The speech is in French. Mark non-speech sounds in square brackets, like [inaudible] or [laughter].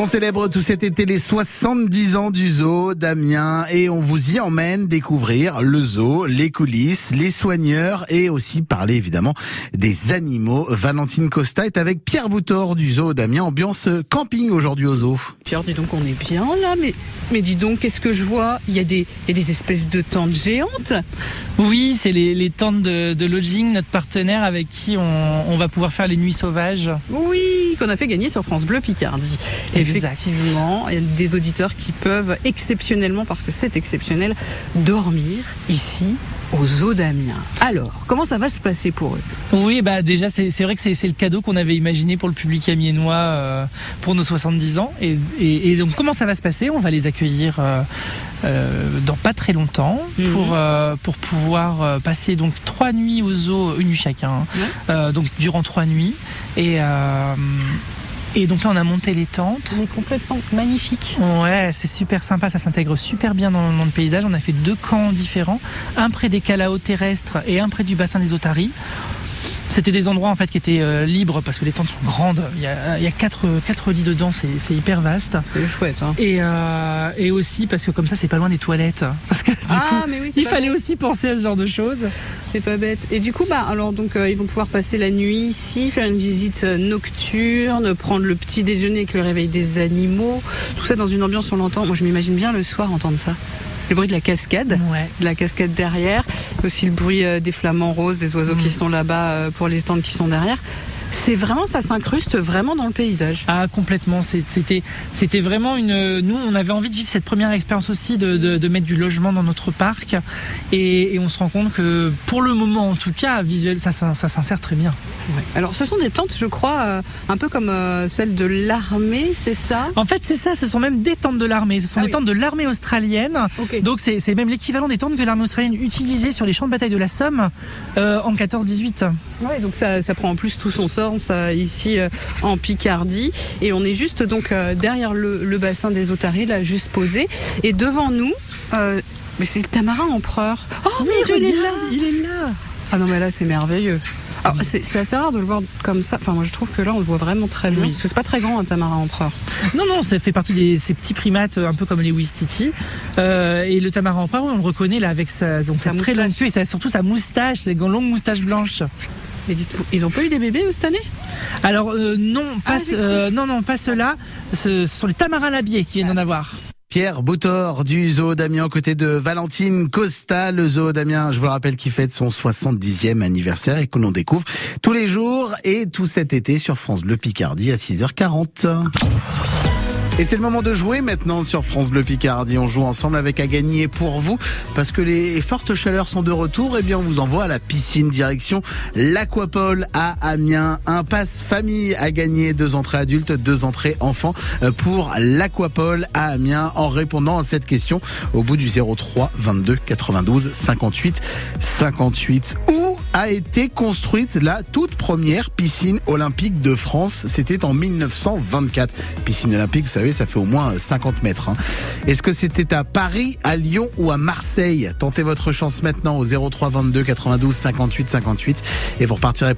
On célèbre tout cet été les 70 ans du zoo d'Amiens et on vous y emmène découvrir le zoo, les coulisses, les soigneurs et aussi parler évidemment des animaux. Valentine Costa est avec Pierre Boutor du zoo d'Amiens, ambiance camping aujourd'hui au zoo. Pierre, dis donc on est bien là, mais, mais dis donc qu'est-ce que je vois? Il y, a des, il y a des espèces de tentes géantes. Oui, c'est les, les tentes de, de lodging, notre partenaire avec qui on, on va pouvoir faire les nuits sauvages. Oui, qu'on a fait gagner sur France Bleu Picardie. Exact. Effectivement, il y a des auditeurs qui peuvent exceptionnellement, parce que c'est exceptionnel, dormir ici au zoo d'Amiens. Alors, comment ça va se passer pour eux? Oui, bah déjà c'est vrai que c'est le cadeau qu'on avait imaginé pour le public amiénois euh, pour nos 70 ans. Et, et, et donc comment ça va se passer? On va les accueillir euh, euh, dans pas très longtemps Mhm. pour euh, pour pouvoir passer donc trois nuits au zoo, une nuit chacun. hein. Donc durant trois nuits et et donc là on a monté les tentes. On est complètement magnifique. Ouais, c'est super sympa, ça s'intègre super bien dans, dans le paysage. On a fait deux camps différents, un près des calaos terrestres et un près du bassin des otaries. C'était des endroits en fait qui étaient euh, libres parce que les tentes sont grandes. Il y a, il y a quatre, quatre lits dedans, c'est hyper vaste. C'est chouette. Hein. Et, euh, et aussi parce que comme ça c'est pas loin des toilettes. [laughs] Parce que du ah, coup, oui, il fallait bête. aussi penser à ce genre de choses. C'est pas bête. Et du coup, bah, alors donc euh, ils vont pouvoir passer la nuit ici, faire une visite nocturne, prendre le petit déjeuner avec le réveil des animaux. Tout ça dans une ambiance, on l'entend. Moi, je m'imagine bien le soir entendre ça. Le bruit de la cascade. Ouais. de la cascade derrière, aussi le bruit euh, des flamants roses, des oiseaux Mm. qui sont là-bas euh, pour les tentes qui sont derrière. C'est vraiment, ça s'incruste vraiment dans le paysage. Ah complètement, c'était c'était vraiment une. Nous, on avait envie de vivre cette première expérience aussi de, de, de mettre du logement dans notre parc, et, et on se rend compte que pour le moment, en tout cas, visuel, ça, ça s'insère très bien. Alors, ce sont des tentes, je crois, euh, un peu comme euh, celles de l'armée, c'est ça? En fait, c'est ça. Ce sont même des tentes de l'armée. Ce sont Ah des oui. tentes de l'armée australienne. Donc c'est c'est même l'équivalent des tentes que l'armée australienne utilisait sur les champs de bataille de la Somme euh, en 14-18. Ouais, donc ça, ça prend en plus tout son sens euh, ici euh, en Picardie. Et on est juste donc euh, derrière le, le bassin des Otaries, là, juste posé. Et devant nous, euh, mais c'est le tamarin empereur. Oh mon Dieu, il est là il est là. Ah non, mais là, c'est merveilleux. Alors, c'est c'est assez rare de le voir comme ça. Enfin, moi, je trouve que là, on le voit vraiment très bien. Oui. Parce que c'est pas très grand, un tamarin empereur. Non, non, ça fait partie de ces petits primates un peu comme les Wistiti. Euh, et le tamarin empereur, oui, on le reconnaît là avec sa, donc, Sa sa très longue queue et sa- surtout sa moustache, sa longue moustache blanche. Mais dites-vous, ils ont pas eu des bébés cette année? Alors euh, non, pas, Ah, cru. euh, non, non, pas ceux-là. Ce sont les tamarins labiers qui viennent d'en avoir. Pierre Boutor du zoo d'Amiens aux côtés de Valentine Costa, le zoo d'Amiens, je vous le rappelle, qui fête son 70e anniversaire et que l'on découvre tous les jours et tout cet été sur France Bleu Picardie à 6h40. Et c'est le moment de jouer maintenant sur France Bleu Picardie. On joue ensemble avec à gagner pour vous parce que les fortes chaleurs sont de retour. Et bien, on vous envoie à la piscine direction l'Aquapole à Amiens. Un passe famille à gagner, deux entrées adultes, deux entrées enfants euh, pour l'Aquapole à Amiens en répondant à cette question au bout du 03 22 92 58 58. Où a été construite la toute première piscine olympique de France C'était en 1924. Piscine olympique, vous savez, ça fait au moins 50 mètres. hein. Est-ce que c'était à Paris, à Lyon ou à Marseille? Tentez votre chance maintenant au 03 22 92 58 58 et vous repartirez